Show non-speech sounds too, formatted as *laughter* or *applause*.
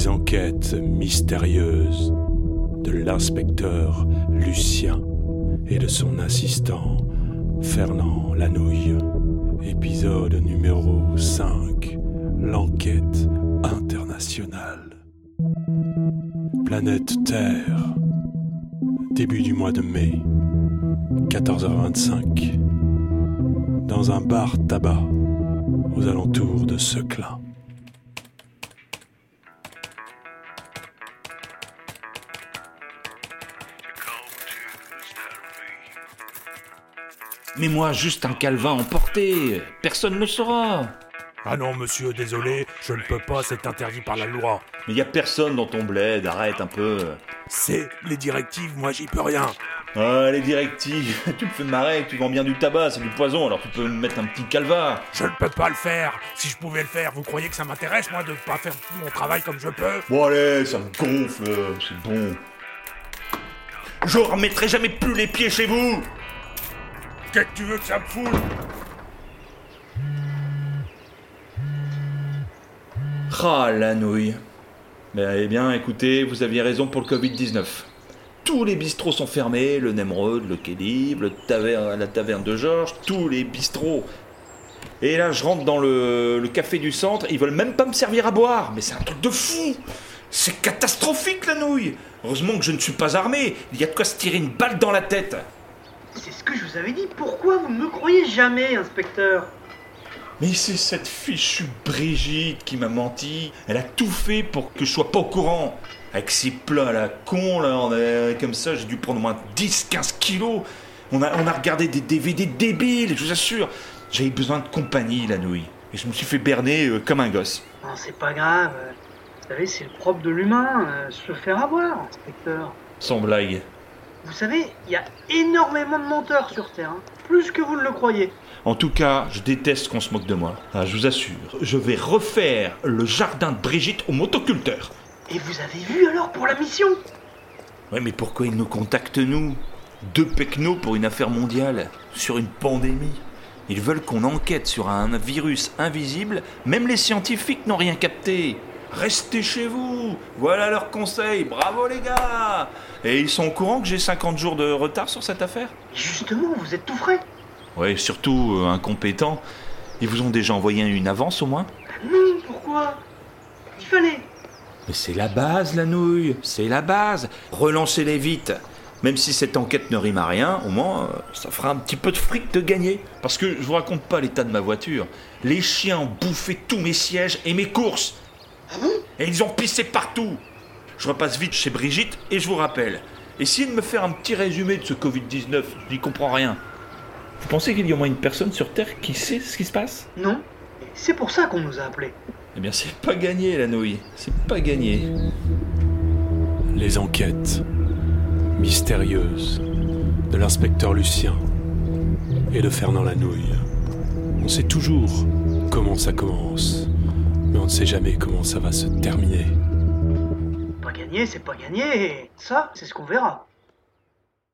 Les enquêtes mystérieuses de l'inspecteur Lucien et de son assistant Fernand Lanouille. Épisode numéro 5. L'enquête internationale. Planète Terre. Début du mois de mai. 14h25. Dans un bar tabac aux alentours de Seclin. Mais moi, juste un calvin emporté. Personne ne le saura. Ah non, monsieur, désolé, je ne peux pas, c'est interdit par la loi. Mais y a personne dans ton bled, arrête un peu. C'est les directives, moi j'y peux rien. Ah, les directives, *laughs* tu me fais marrer, tu vends bien du tabac, c'est du poison, alors tu peux me mettre un petit calva. Je ne peux pas le faire. Si je pouvais le faire, vous croyez que ça m'intéresse, moi, de pas faire mon travail comme je peux? Bon allez, ça me gonfle, c'est bon. Je remettrai jamais plus les pieds chez vous Qu'est-ce que tu veux que ça me foule Ah, la nouille. Ben, eh bien, écoutez, vous aviez raison pour le Covid-19. Tous les bistrots sont fermés, le Nemrod, le Kélib, la taverne de Georges, tous les bistrots. Et là, je rentre dans le café du centre, ils veulent même pas me servir à boire. Mais c'est un truc de fou C'est catastrophique, la nouille Heureusement que je ne suis pas armé, il y a de quoi se tirer une balle dans la tête. C'est ce que je vous avais dit. Pourquoi vous ne me croyez jamais, inspecteur? Mais c'est cette fichue Brigitte qui m'a menti. Elle a tout fait pour que je sois pas au courant. Avec ces plats à la con, là, on a- comme ça, j'ai dû prendre au moins 10-15 kilos. On a, on a regardé des DVD débiles, je vous assure. J'avais besoin de compagnie, la nouille. Et je me suis fait berner euh, comme un gosse. Non, c'est pas grave. Vous savez, c'est le propre de l'humain, euh, se faire avoir, inspecteur. Sans blague. Vous savez, il y a énormément de menteurs sur Terre, hein. plus que vous ne le croyez. En tout cas, je déteste qu'on se moque de moi. Ah, je vous assure, je vais refaire le jardin de Brigitte au motoculteur. Et vous avez vu alors pour la mission? Ouais, mais pourquoi ils nous contactent, nous? Deux pecnos pour une affaire mondiale, sur une pandémie. Ils veulent qu'on enquête sur un virus invisible, même les scientifiques n'ont rien capté. Restez chez vous Voilà leur conseil, bravo les gars Et ils sont au courant que j'ai 50 jours de retard sur cette affaire Justement, vous êtes tout frais. Ouais, surtout euh, incompétents. Ils vous ont déjà envoyé une avance au moins Non, pourquoi? Il fallait. Mais c'est la base, la nouille, c'est la base. Relancez-les vite. Même si cette enquête ne rime à rien, au moins, euh, ça fera un petit peu de fric de gagner. Parce que je vous raconte pas l'état de ma voiture. Les chiens ont bouffé tous mes sièges et mes courses. Et ils ont pissé partout. Je repasse vite chez Brigitte et je vous rappelle. Essayez de me faire un petit résumé de ce Covid-19, je n'y comprends rien. Vous pensez qu'il y a au moins une personne sur Terre qui sait ce qui se passe? Non. Et C'est pour ça qu'on nous a appelés. Eh bien, c'est pas gagné, la nouille. C'est pas gagné. Les enquêtes mystérieuses de l'inspecteur Lucien et de Fernand Lanouille. On sait toujours comment ça commence, mais on ne sait jamais comment ça va se terminer. Pas gagné, c'est pas gagné. Ça, c'est ce qu'on verra.